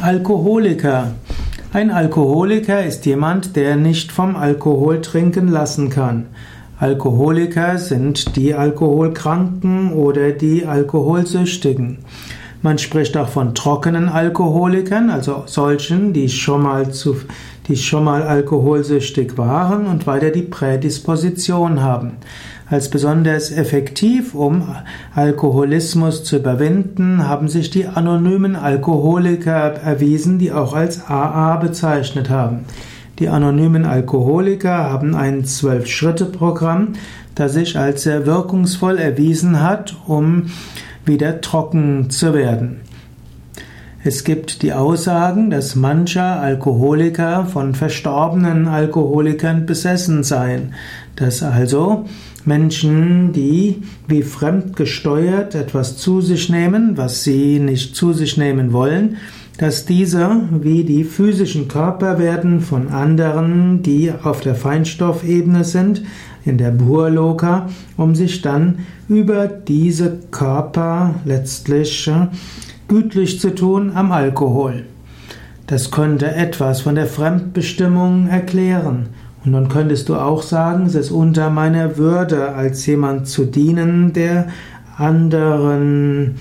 Alkoholiker. Ein Alkoholiker ist jemand, der nicht vom Alkohol trinken lassen kann. Alkoholiker sind die Alkoholkranken oder die Alkoholsüchtigen. Man spricht auch von trockenen Alkoholikern, also solchen, die schon mal zu, die schon mal alkoholsüchtig waren und weiter die Prädisposition haben. Als besonders effektiv, um Alkoholismus zu überwinden, haben sich die anonymen Alkoholiker erwiesen, die auch als AA bezeichnet haben. Die anonymen Alkoholiker haben ein Zwölf-Schritte-Programm, das sich als sehr wirkungsvoll erwiesen hat, um wieder trocken zu werden. Es gibt die Aussagen, dass mancher Alkoholiker von verstorbenen Alkoholikern besessen seien, dass also Menschen, die wie fremdgesteuert etwas zu sich nehmen, was sie nicht zu sich nehmen wollen, dass diese wie die physischen Körper werden von anderen, die auf der Feinstoffebene sind, in der Burloka, um sich dann über diese Körper letztlich gütlich zu tun am Alkohol. Das könnte etwas von der Fremdbestimmung erklären. Und dann könntest du auch sagen, es ist unter meiner Würde, als jemand zu dienen, der anderen,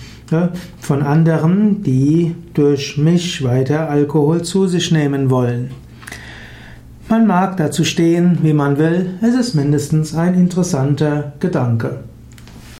von anderen, die durch mich weiter Alkohol zu sich nehmen wollen. Man mag dazu stehen, wie man will, es ist mindestens ein interessanter Gedanke.